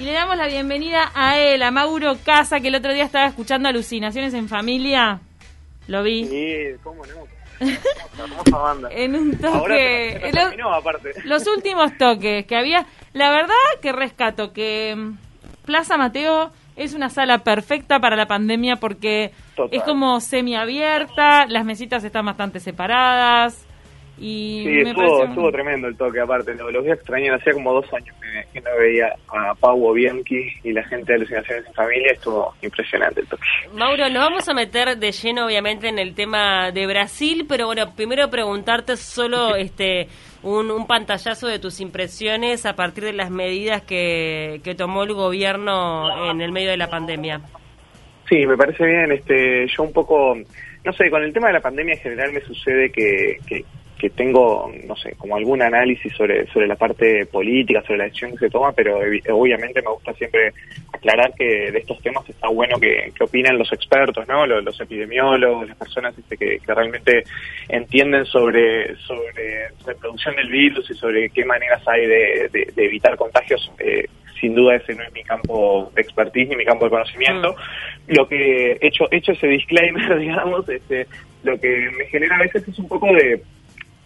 Y le damos la bienvenida a él, a Mauro Casa, que el otro día estaba escuchando Alucinaciones en Familia. Lo vi. Sí, cómo no. Hermosa banda. En un Ahora toque. se- se en terminó, aparte. los últimos toques que había. La verdad que rescato que mm, Plaza Mateo es una sala perfecta para la pandemia porque Total. es como semiabierta, las mesitas están bastante separadas. Y Sí, estuvo, estuvo tremendo el toque, aparte. Lo, lo voy a extrañar. Hacía como dos años que, no veía a Pau Bianchi y la gente de Alucinaciones en Familia. Estuvo impresionante el toque. Mauro, nos vamos a meter de lleno, obviamente, en el tema de Brasil, pero bueno, primero preguntarte solo este un, un pantallazo de tus impresiones a partir de las medidas que, que tomó el gobierno en el medio de la pandemia. Sí, me parece bien. Este, yo un poco, no sé, con el tema de la pandemia en general me sucede que, que, que tengo, no sé, como algún análisis sobre, sobre la parte política, sobre la decisión que se toma, pero obviamente me gusta siempre aclarar que de estos temas está bueno que, que opinan los expertos, ¿no? Los, los epidemiólogos, las personas este, que, que realmente entienden sobre, sobre reproducción del virus y sobre qué maneras hay de, de- de evitar contagios. Eh, sin duda ese no es mi campo de expertise ni mi campo de conocimiento. Lo que hecho hecho ese disclaimer, digamos, este, lo que me genera a veces es un poco de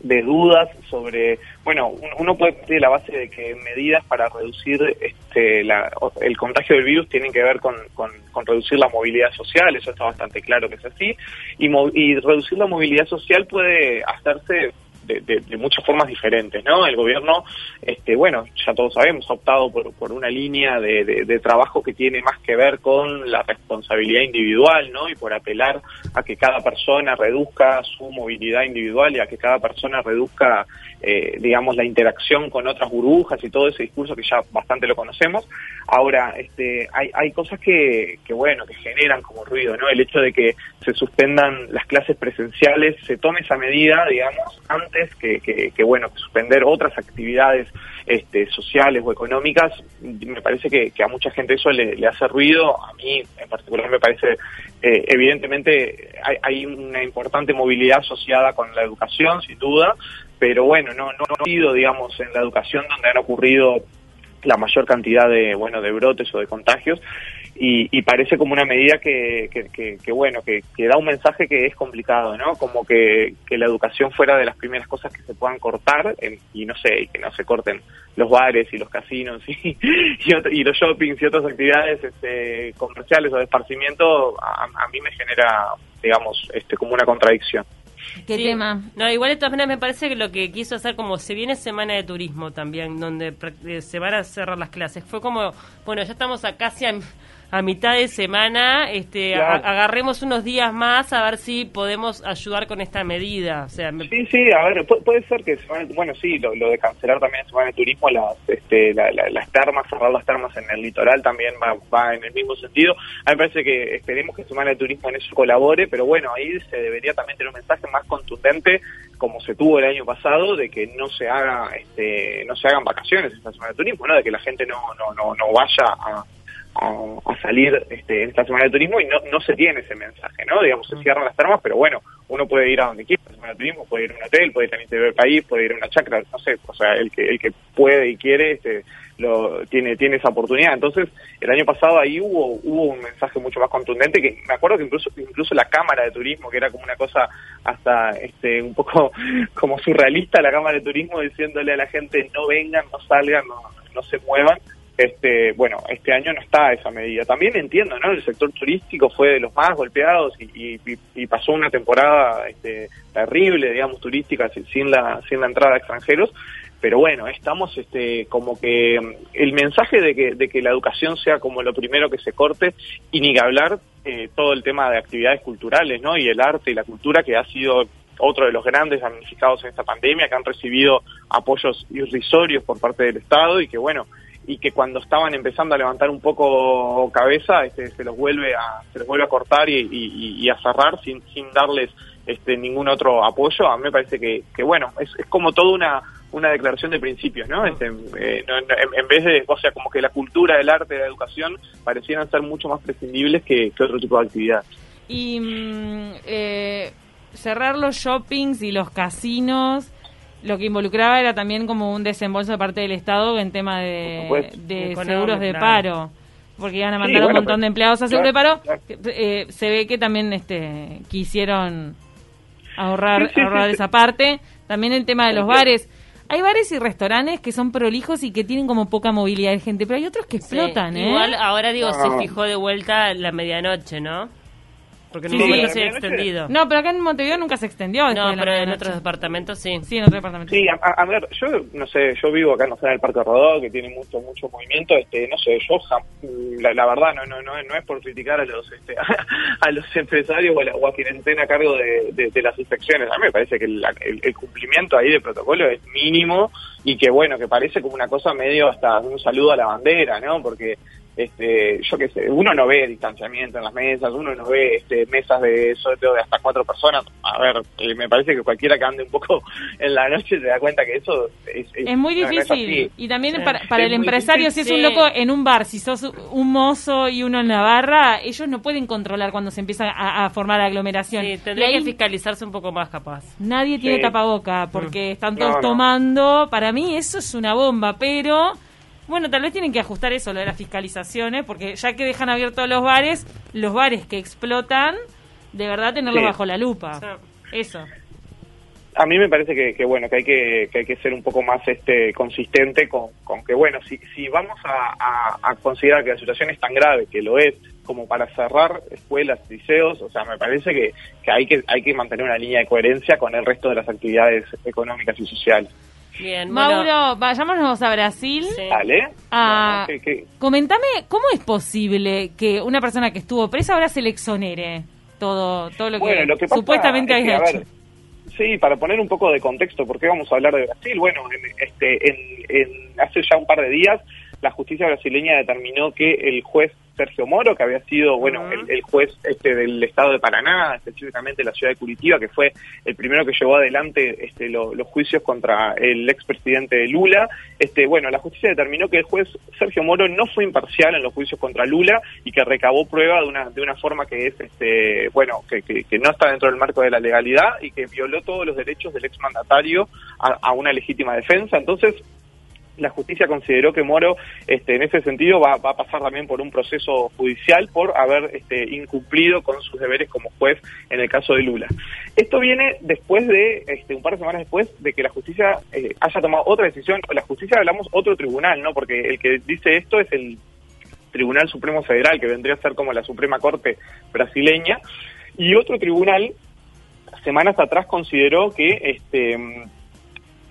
de dudas sobre, bueno, un- uno puede partir de la base de que medidas para reducir este, la- el contagio del virus tienen que ver con, con- reducir la movilidad social, eso está bastante claro que es así, y, y reducir la movilidad social puede hacerse de, de- muchas formas diferentes, ¿no? El gobierno, este, bueno, ya todos sabemos, ha optado por, por una línea de- de trabajo que tiene más que ver con la responsabilidad individual, ¿no? Y por apelar a que cada persona reduzca su movilidad individual y a que cada persona reduzca, eh, digamos, la interacción con otras burbujas y todo ese discurso que ya bastante lo conocemos. Ahora, este, hay, hay cosas que, que, bueno, que generan como ruido, ¿no? El hecho de que se suspendan las clases presenciales, se tome esa medida, digamos, antes que, que, que, bueno, que suspender otras actividades este, sociales o económicas, me parece que, a mucha gente eso le, le hace ruido, a mí en particular me parece, eh, evidentemente hay, hay una importante movilidad asociada con la educación, sin duda, pero bueno, no, no, no ha sido, digamos, en la educación donde han ocurrido la mayor cantidad de bueno de brotes o de contagios. Y, y parece como una medida que, que, que- que, bueno que, da un mensaje que es complicado no como que, que la educación fuera de las primeras cosas que se puedan cortar en- y no sé y que no se corten los bares y los casinos y y los shoppings y otras actividades este, comerciales o de esparcimiento a, a mí me genera digamos este como una contradicción ¿Qué Sí. tema? No, igual de todas maneras me parece que lo que quiso hacer, como se viene semana de turismo también, donde eh, se van a cerrar las clases, fue como, bueno, ya estamos a casi a, a mitad de semana, este, a- agarremos unos días más a ver si podemos ayudar con esta medida. O sea, me- Sí, sí, a ver, pu- puede ser que, semana- bueno, sí, lo, lo de cancelar también en Semana de Turismo, las, este, la- la- las termas, cerrar las termas en el litoral también va, va en el mismo sentido. A mí me parece que esperemos que Semana de Turismo en eso colabore, pero bueno, ahí se debería también tener un mensaje más contundente, como se tuvo el año pasado, de que no se haga, este, no se hagan vacaciones esta Semana de Turismo, ¿no? De que la gente no, no, no, no vaya a a, a salir este, esta semana de turismo y no, no se tiene ese mensaje, ¿no? Digamos, se cierran las termas, pero bueno, uno puede ir a donde quiera, la semana de turismo, puede ir a un hotel, puede ir también a ver país, puede ir a una chacra, no sé, o sea, el que, el que puede y quiere, este, lo, tiene, tiene esa oportunidad. Entonces, el año pasado ahí hubo, hubo un mensaje mucho más contundente que me acuerdo que incluso, incluso la Cámara de Turismo, que era como una cosa hasta este, un poco como surrealista, la Cámara de Turismo diciéndole a la gente no vengan, no salgan, no, no se muevan, este bueno este año no está esa medida. También entiendo no el sector turístico fue de los más golpeados y, y- y- pasó una temporada este, terrible digamos turística sin, la sin la entrada de extranjeros. Pero bueno estamos este como que el mensaje de que de que la educación sea como lo primero que se corte y ni que hablar eh, todo el tema de actividades culturales no y el arte y la cultura que ha sido otro de los grandes damnificados en esta pandemia que han recibido apoyos irrisorios por parte del Estado y que bueno y que cuando estaban empezando a levantar un poco cabeza este, se los vuelve a se los vuelve a cortar y, a cerrar sin, sin darles este ningún otro apoyo. A mí me parece que, bueno es, es como toda una una declaración de principios no, este, eh, no- en, vez de o sea como que la cultura el arte la educación parecieran ser mucho más prescindibles que, otro tipo de actividades. Y mm, eh, cerrar los shoppings y los casinos lo que involucraba era también como un desembolso de parte del Estado en tema de, de seguros de paro porque iban a mandar un montón de empleados a seguro de paro, eh, se ve que también este quisieron ahorrar, ahorrar esa parte. También el tema de los bares. Hay bares y restaurantes que son prolijos y que tienen como poca movilidad de gente, pero hay otros que explotan, ¿eh? Igual ahora digo, se fijó de vuelta la medianoche, ¿no? Porque sí, se ha extendido. No, pero acá en Montevideo nunca se extendió. No, pero en otros departamentos sí. Sí, en otros departamentos. Sí, a, ver, yo no sé, yo vivo acá, no sé, en el Parque Rodó, que tiene mucho mucho movimiento, este, no sé, yo la, verdad no, no no no es por criticar a los este, a los empresarios o a, la, o a quienes estén a cargo de, de, las inspecciones. A mí me parece que el, el, cumplimiento ahí de protocolo es mínimo y que bueno, que parece como una cosa medio hasta un saludo a la bandera, ¿no? Porque este, yo qué sé, uno no ve distanciamiento en las mesas, uno no ve este, mesas de sorteo de hasta cuatro personas. A ver, eh, me parece que cualquiera que ande un poco en la noche se da cuenta que eso es, es, muy difícil. y también para, para el empresario, si es un loco en un bar, si sos un mozo y uno en la barra, ellos no pueden controlar cuando se empieza a, formar aglomeración. Sí, tendría que fiscalizarse un poco más capaz. Nadie tiene tapaboca porque mm. están todos tomando. Para mí eso es una bomba, pero bueno, tal vez tienen que ajustar eso, lo de las fiscalizaciones, porque ya que dejan abiertos los bares, los bares que explotan, de verdad tenerlos bajo la lupa. Eso. A mí me parece que, bueno que hay que, hay que ser un poco más este consistente con, que bueno si, si vamos a, considerar que la situación es tan grave que lo es como para cerrar escuelas, liceos, o sea me parece que, que hay que hay que mantener una línea de coherencia con el resto de las actividades económicas y sociales. Bien, Mauro, vayámonos a Brasil. Dale. Ah, Comentame, ¿cómo es posible que una persona que estuvo presa ahora se le exonere todo, todo lo, que, supuestamente había hecho? sí, para poner un poco de contexto, ¿por qué vamos a hablar de Brasil? Bueno, este, en, hace ya un par de días la justicia brasileña determinó que el juez Sergio Moro, que había sido, bueno, el, juez este del estado de Paraná, específicamente la ciudad de Curitiba, que fue el primero que llevó adelante este, los juicios contra el expresidente Lula. Este, bueno, la justicia determinó que el juez Sergio Moro no fue imparcial en los juicios contra Lula y que recabó prueba de una, de una forma que es, este, bueno, que, que, no está dentro del marco de la legalidad y que violó todos los derechos del exmandatario a, a una legítima defensa. Entonces, la justicia consideró que Moro, este, en ese sentido, va, a pasar también por un proceso judicial por haber este, incumplido con sus deberes como juez en el caso de Lula. Esto viene después de, este, un par de semanas después de que la justicia eh, haya tomado otra decisión. La justicia hablamos otro tribunal, ¿no? Porque el que dice esto es el Tribunal Supremo Federal, que vendría a ser como la Suprema Corte brasileña, y otro tribunal semanas atrás consideró que este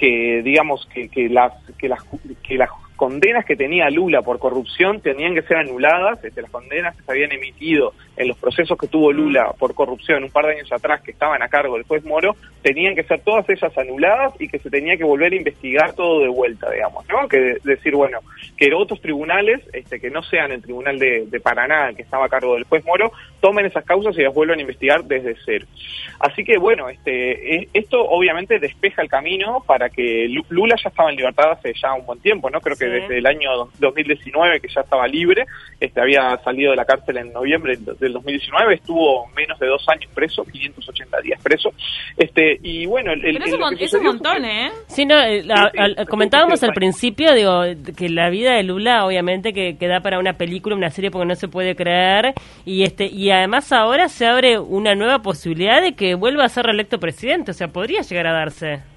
que digamos que, que las que las que las condenas que tenía Lula por corrupción tenían que ser anuladas, este, las condenas que se habían emitido en los procesos que tuvo Lula por corrupción un par de años atrás que estaban a cargo del juez Moro, tenían que ser todas ellas anuladas y que se tenía que volver a investigar todo de vuelta, digamos, ¿no? Que decir, bueno, que otros tribunales, este, que no sean el tribunal de, de Paraná, que estaba a cargo del juez Moro, tomen esas causas y las vuelvan a investigar desde cero. Así que, bueno, este, e, esto obviamente despeja el camino para que Lula ya estaba en libertad hace ya un buen tiempo, ¿no? Creo que desde el año 2019 que ya estaba libre, este, había salido de la cárcel en noviembre del 2019, estuvo menos de dos años preso, 580 días preso, este, y bueno... El, Pero eso es un montón, ¿eh? Sí, no, eh, comentábamos al principio, digo, que la vida de Lula obviamente que, que da para una película, una serie porque no se puede creer, y este y además ahora se abre una nueva posibilidad de que vuelva a ser reelecto presidente, o sea, podría llegar a darse.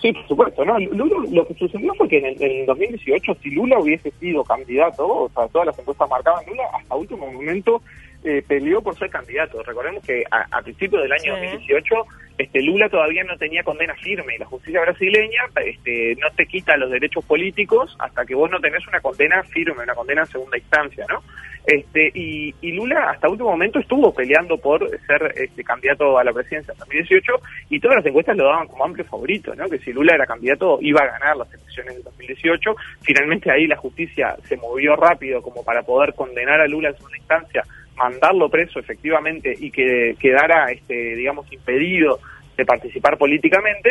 Sí, por supuesto, ¿no? lo que sucedió fue que en el, 2018, si Lula hubiese sido candidato, o sea, todas las encuestas marcaban Lula, hasta último momento eh, peleó por ser candidato. Recordemos que a, principios del año 2018 este, Lula todavía no tenía condena firme y la justicia brasileña este, no te quita los derechos políticos hasta que vos no tenés una condena firme, una condena en segunda instancia, ¿no? Este, y, Lula hasta último momento estuvo peleando por ser este, candidato a la presidencia en 2018 y todas las encuestas lo daban como amplio favorito, ¿no? Que si Lula era candidato iba a ganar las elecciones de 2018. Finalmente ahí la justicia se movió rápido como para poder condenar a Lula en segunda instancia mandarlo preso efectivamente y que quedara, este, digamos, impedido de participar políticamente.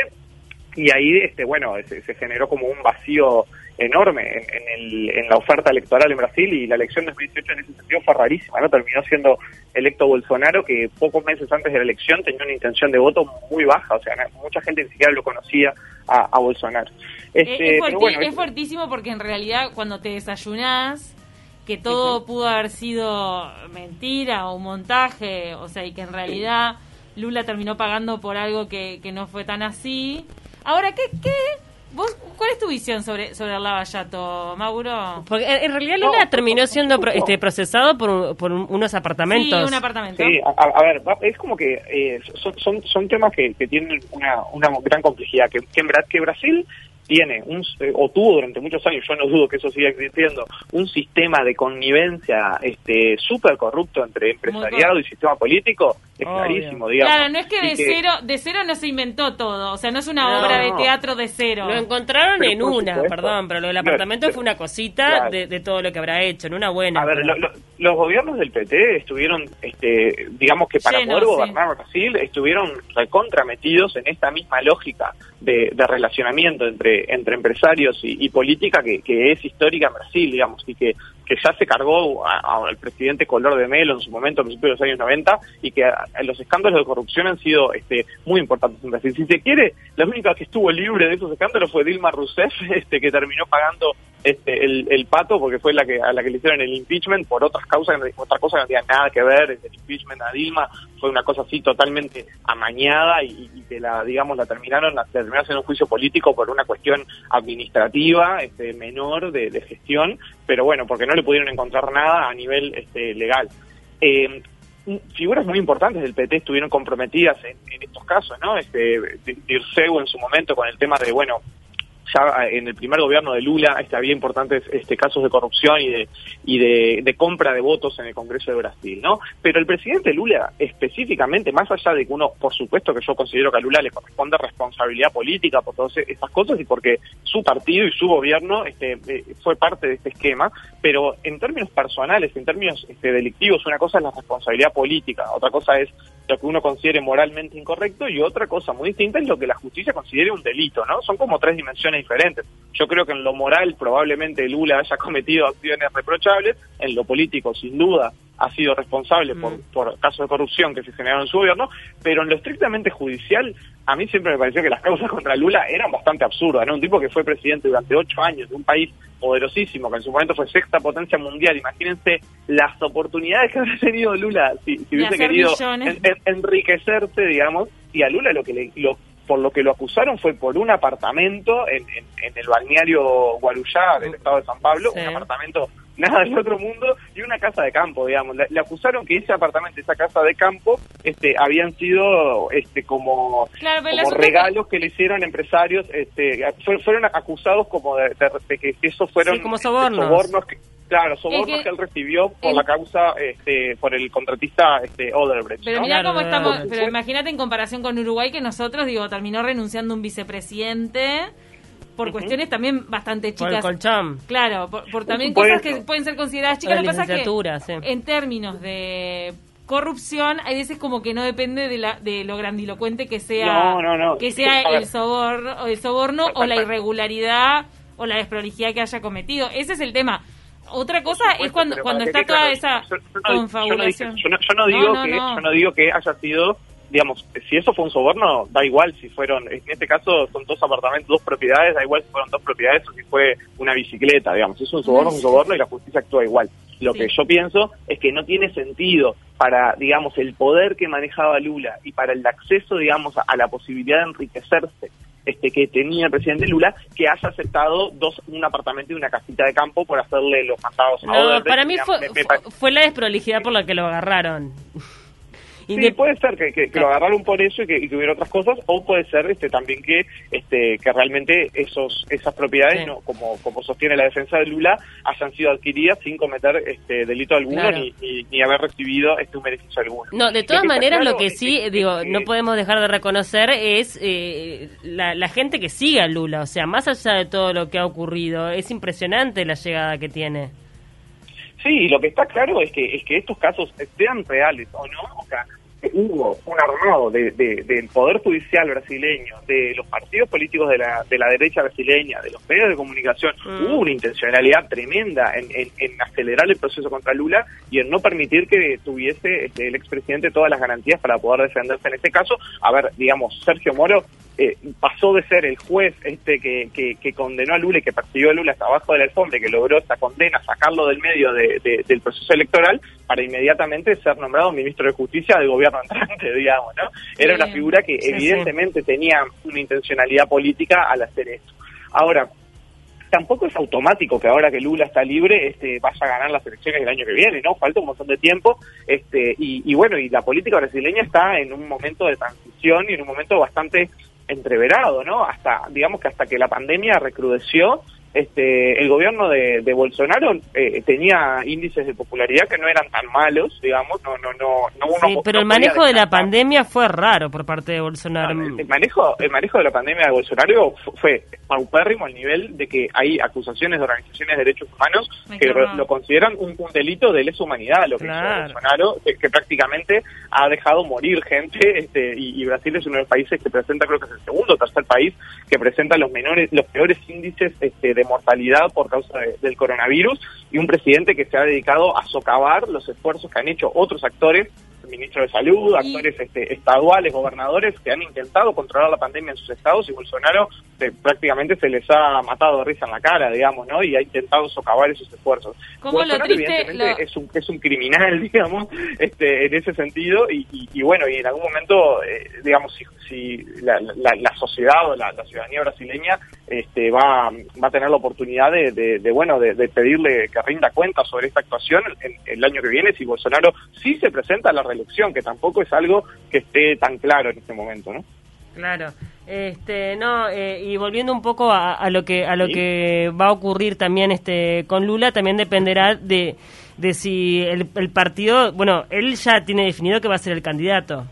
Y ahí, este, bueno, se, generó como un vacío enorme en, en, la oferta electoral en Brasil y la elección de 2018 en ese sentido fue rarísima, ¿no? Terminó siendo electo Bolsonaro que pocos meses antes de la elección tenía una intención de voto muy baja, o sea, mucha gente ni siquiera lo conocía a, Bolsonaro. Este, es, fuertísimo porque en realidad cuando te desayunás que todo pudo haber sido mentira o un montaje, o sea, y que en realidad Lula terminó pagando por algo que, que no fue tan así. Ahora, ¿qué, qué ¿Vos, ¿Cuál es tu visión sobre, sobre el lavallato, Mauro? Porque en realidad Lula terminó siendo este, procesado por, por unos apartamentos. Sí, un apartamento. Sí, a, ver, es como que eh, son, son, temas que, que tienen una, una gran complejidad. Que, que, que Brasil tiene un, eh, o tuvo durante muchos años, yo no dudo que eso siga existiendo, un sistema de connivencia este súper corrupto entre empresariado y sistema político, es clarísimo, digamos. Claro, no es que de cero de cero no se inventó todo, o sea, no es una obra de teatro de cero. Lo encontraron en una, perdón, pero lo del apartamento fue una cosita de, todo lo que habrá hecho, en una buena. A ver, los gobiernos del PT estuvieron, este, digamos que para poder gobernar Brasil, estuvieron recontrametidos en esta misma lógica de relacionamiento entre entre, empresarios y, política que, es histórica en Brasil, digamos, y que, que ya se cargó al presidente Color de Melo en su momento, a principios de los años 90, y que los escándalos de corrupción han sido este, muy importantes en Brasil. Si se quiere, la única que estuvo libre de esos escándalos fue Dilma Rousseff, este, que terminó pagando este, el, pato porque fue la que a la que le hicieron el impeachment por otras causas, otra cosa que no tenía nada que ver, el impeachment a Dilma fue una cosa así totalmente amañada y, que la, digamos, la terminaron, la terminaron haciendo un juicio político por una cuestión administrativa este, menor de, gestión, pero bueno, porque no le pudieron encontrar nada a nivel este, legal. Eh, figuras muy importantes del PT estuvieron comprometidas en, estos casos, ¿no? Este, Dirceu en su momento con el tema de, bueno, ya en el primer gobierno de Lula este, había importantes este, casos de corrupción y de y de, compra de votos en el Congreso de Brasil, ¿no? Pero el presidente Lula específicamente, más allá de que uno, por supuesto que yo considero que a Lula le corresponde responsabilidad política por todas estas cosas y porque su partido y su gobierno este, eh, fue parte de este esquema, pero en términos personales, en términos este, delictivos, una cosa es la responsabilidad política, otra cosa es lo que uno considere moralmente incorrecto y otra cosa muy distinta es lo que la justicia considere un delito, ¿no? Son como tres dimensiones diferentes. Yo creo que en lo moral probablemente Lula haya cometido acciones reprochables, en lo político sin duda ha sido responsable por, mm. por casos de corrupción que se generaron en su gobierno, pero en lo estrictamente judicial, a mí siempre me pareció que las causas contra Lula eran bastante absurdas, ¿no? Un tipo que fue presidente durante ocho años de un país poderosísimo, que en su momento fue sexta potencia mundial, imagínense las oportunidades que habría tenido Lula si, hubiese querido enriquecerse, digamos, y a Lula lo que le, lo, por lo que lo acusaron fue por un apartamento en, el balneario Guarujá del estado de San Pablo, un apartamento nada del otro mundo y una casa de campo, digamos. Le, acusaron que ese apartamento, esa casa de campo, este, habían sido este como, regalos que... le hicieron empresarios, este, fueron acusados como de, que eso fueron como sobornos. que, Claro, sobornos que, él recibió por la causa, este, por el contratista este, Odebrecht. Pero mira cómo estamos, pero imagínate en comparación con Uruguay que nosotros, digo, terminó renunciando un vicepresidente por cuestiones también bastante chicas. Por el Claro, por, también cosas que pueden ser consideradas chicas. Lo que pasa que en términos de corrupción hay veces como que no depende de, la, de lo grandilocuente que sea que sea el soborno, el soborno o la irregularidad o la desprolijidad que haya cometido. Ese es el tema. Otra cosa es cuando, cuando está toda esa confabulación. Yo no, digo que, yo no digo que haya sido digamos, si eso fue un soborno, da igual si fueron, en este caso son dos apartamentos, dos propiedades, da igual si fueron dos propiedades o si fue una bicicleta, digamos, si es un soborno, es un soborno y la justicia actúa igual. Lo que yo pienso es que no tiene sentido para, digamos, el poder que manejaba Lula y para el acceso, digamos, a la posibilidad de enriquecerse este, que tenía el presidente Lula, que haya aceptado dos, un apartamento y una casita de campo por hacerle los mandados no, Para mí fue, fue la desprolijidad por la que lo agarraron. Sí, puede ser que, lo agarraron por eso y que, hubiera otras cosas, o puede ser este también que este que realmente esos esas propiedades, no como como sostiene la defensa de Lula, hayan sido adquiridas sin cometer este delito alguno ni, ni, haber recibido este un beneficio alguno. No, de todas maneras, lo que sí, digo, no podemos dejar de reconocer es eh, la, la gente que sigue a Lula, o sea, más allá de todo lo que ha ocurrido, es impresionante la llegada que tiene. Sí, lo que está claro es que es que estos casos sean reales o no, o sea, hubo un armado de, del Poder Judicial brasileño, de los partidos políticos de la, de la derecha brasileña, de los medios de comunicación, mm. hubo una intencionalidad tremenda en, en, acelerar el proceso contra Lula y en no permitir que tuviese este, el expresidente todas las garantías para poder defenderse en este caso. A ver, digamos, Sergio Moro eh, pasó de ser el juez este que, que, condenó a Lula y que persiguió a Lula hasta abajo del alfombra y que logró esta condena, sacarlo del medio del proceso electoral, para inmediatamente ser nombrado ministro de Justicia del gobierno entrante, digamos, ¿no? Era una figura que evidentemente tenía una intencionalidad política al hacer esto. Ahora, tampoco es automático que ahora que Lula está libre este, vaya a ganar las elecciones del año que viene, ¿no? Falta un montón de tiempo este, y, y bueno, y la política brasileña está en un momento de transición y en un momento bastante entreverado, ¿no? Hasta, digamos que hasta que la pandemia recrudeció, este, el gobierno de, Bolsonaro eh, tenía índices de popularidad que no eran tan malos, digamos, no, no, no, no uno Sí, pero el manejo de la pandemia fue raro por parte de Bolsonaro. el, manejo, el manejo de la pandemia de Bolsonaro fue paupérrimo al nivel de que hay acusaciones de organizaciones de derechos humanos que lo consideran un, delito de lesa humanidad, lo que hizo Bolsonaro, que, prácticamente ha dejado morir gente, este, y, Brasil es uno de los países que presenta, creo que es el segundo o tercer país que presenta los menores, los peores índices este, de mortalidad por causa del coronavirus y un presidente que se ha dedicado a socavar los esfuerzos que han hecho otros actores ministro de Salud, actores este, estaduales, gobernadores que han intentado controlar la pandemia en sus estados y Bolsonaro eh, prácticamente se les ha matado de risa en la cara, digamos, ¿no? Y ha intentado socavar esos esfuerzos. Bolsonaro, evidentemente, es, un, es un criminal, digamos, este, en ese sentido y, bueno, y en algún momento, eh, digamos, si, si la, la, sociedad o la, ciudadanía brasileña este, va, va a tener la oportunidad de, de, bueno, de, pedirle que rinda cuenta sobre esta actuación el, año que viene si Bolsonaro sí se presenta a la elección, que tampoco es algo que esté tan claro en este momento, ¿no? Claro. Este, no, eh, y volviendo un poco a, lo que a lo que va a ocurrir también este con Lula, también dependerá de, de si el, el partido, bueno, él ya tiene definido que va a ser el candidato.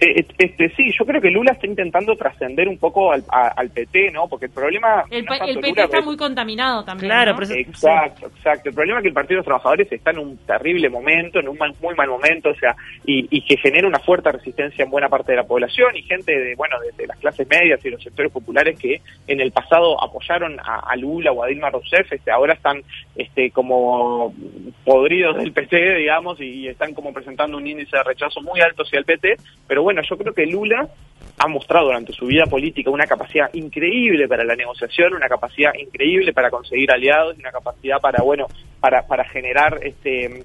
Eh, este, sí, yo creo que Lula está intentando trascender un poco al, PT, ¿no? Porque el problema... El, PT está muy contaminado también, Claro, Exacto, exacto. El problema es que el Partido de los Trabajadores está en un terrible momento, en un muy mal momento, o sea, y, que genera una fuerte resistencia en buena parte de la población y gente de, bueno, de, las clases medias y los sectores populares que en el pasado apoyaron a, Lula o a Dilma Rousseff, este, ahora están este, como podridos del PT, digamos, y, están como presentando un índice de rechazo muy alto hacia el PT, pero bueno, yo creo que Lula ha mostrado durante su vida política una capacidad increíble para la negociación, una capacidad increíble para conseguir aliados, una capacidad para, bueno, para, para generar este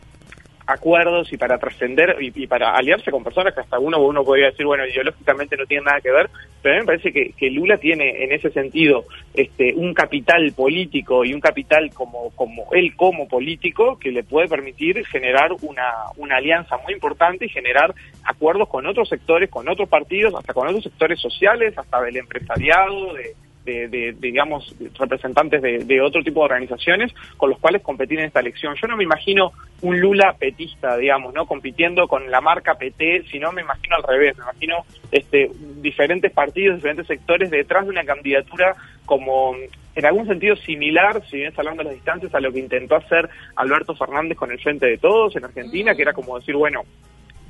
acuerdos y para trascender y, para aliarse con personas que hasta uno uno podría decir, bueno, ideológicamente no tienen nada que ver, pero a mí me parece que, que, Lula tiene en ese sentido este un capital político y un capital como, como él como político que le puede permitir generar una, una alianza muy importante y generar acuerdos con otros sectores, con otros partidos, hasta con otros sectores sociales, hasta del empresariado, de de, digamos, representantes de, otro tipo de organizaciones con los cuales competir en esta elección. Yo no me imagino un Lula petista, digamos, ¿no? Compitiendo con la marca PT, sino me imagino al revés, me imagino este, diferentes partidos, diferentes sectores detrás de una candidatura como en algún sentido similar, si bien hablando de las distancias, a lo que intentó hacer Alberto Fernández con el Frente de Todos en Argentina, que era como decir, bueno,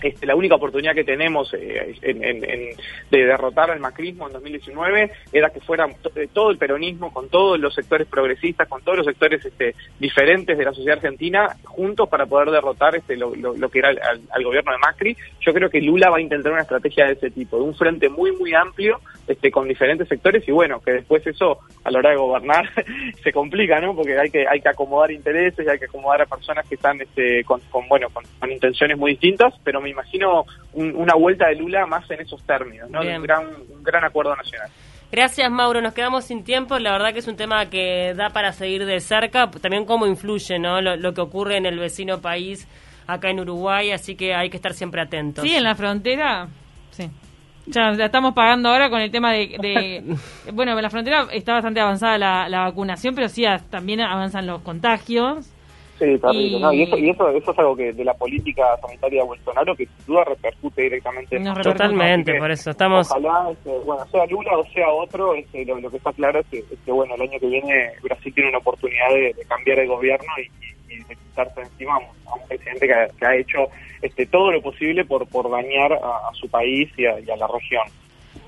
este, la única oportunidad que tenemos eh, de derrotar al macrismo en 2019 era que fuera eh, todo el peronismo, con todos los sectores progresistas, con todos los sectores este, diferentes de la sociedad argentina, juntos para poder derrotar este, lo, que era al, gobierno de Macri. Yo creo que Lula va a intentar una estrategia de ese tipo, de un frente muy, muy amplio, este, con diferentes sectores y bueno, que después eso a la hora de gobernar se complica, ¿no? Porque hay que, hay que acomodar intereses y hay que acomodar a personas que están este, con, bueno, con, con intenciones muy distintas, pero me imagino una vuelta de Lula más en esos términos, ¿no? un gran, un gran acuerdo nacional. Gracias, Mauro. Nos quedamos sin tiempo. La verdad que es un tema que da para seguir de cerca. También cómo influye ¿no? lo, que ocurre en el vecino país, acá en Uruguay. Así que hay que estar siempre atentos. Sí, en la frontera. Sí. Ya, estamos pagando ahora con el tema de, bueno, en la frontera está bastante avanzada la, la vacunación, pero sí también avanzan los contagios. Sí, terrible. Y... ¿no? y, eso, y eso, eso es algo que de la política sanitaria de Bolsonaro que sin duda repercute directamente. en Totalmente, por eso estamos... Ojalá, este, bueno, sea Lula o sea otro, este, lo, que está claro es que, bueno, el año que viene Brasil tiene una oportunidad de, cambiar el gobierno y, de quitarse encima a un presidente que, ha hecho este, todo lo posible por, por dañar a, su país y a, la región.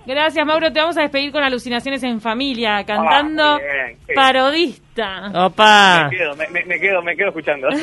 Gracias, Mauro. Te vamos a despedir con alucinaciones en familia, cantando ah, parodista. Opa. Me quedo, me, me quedo, me quedo escuchando.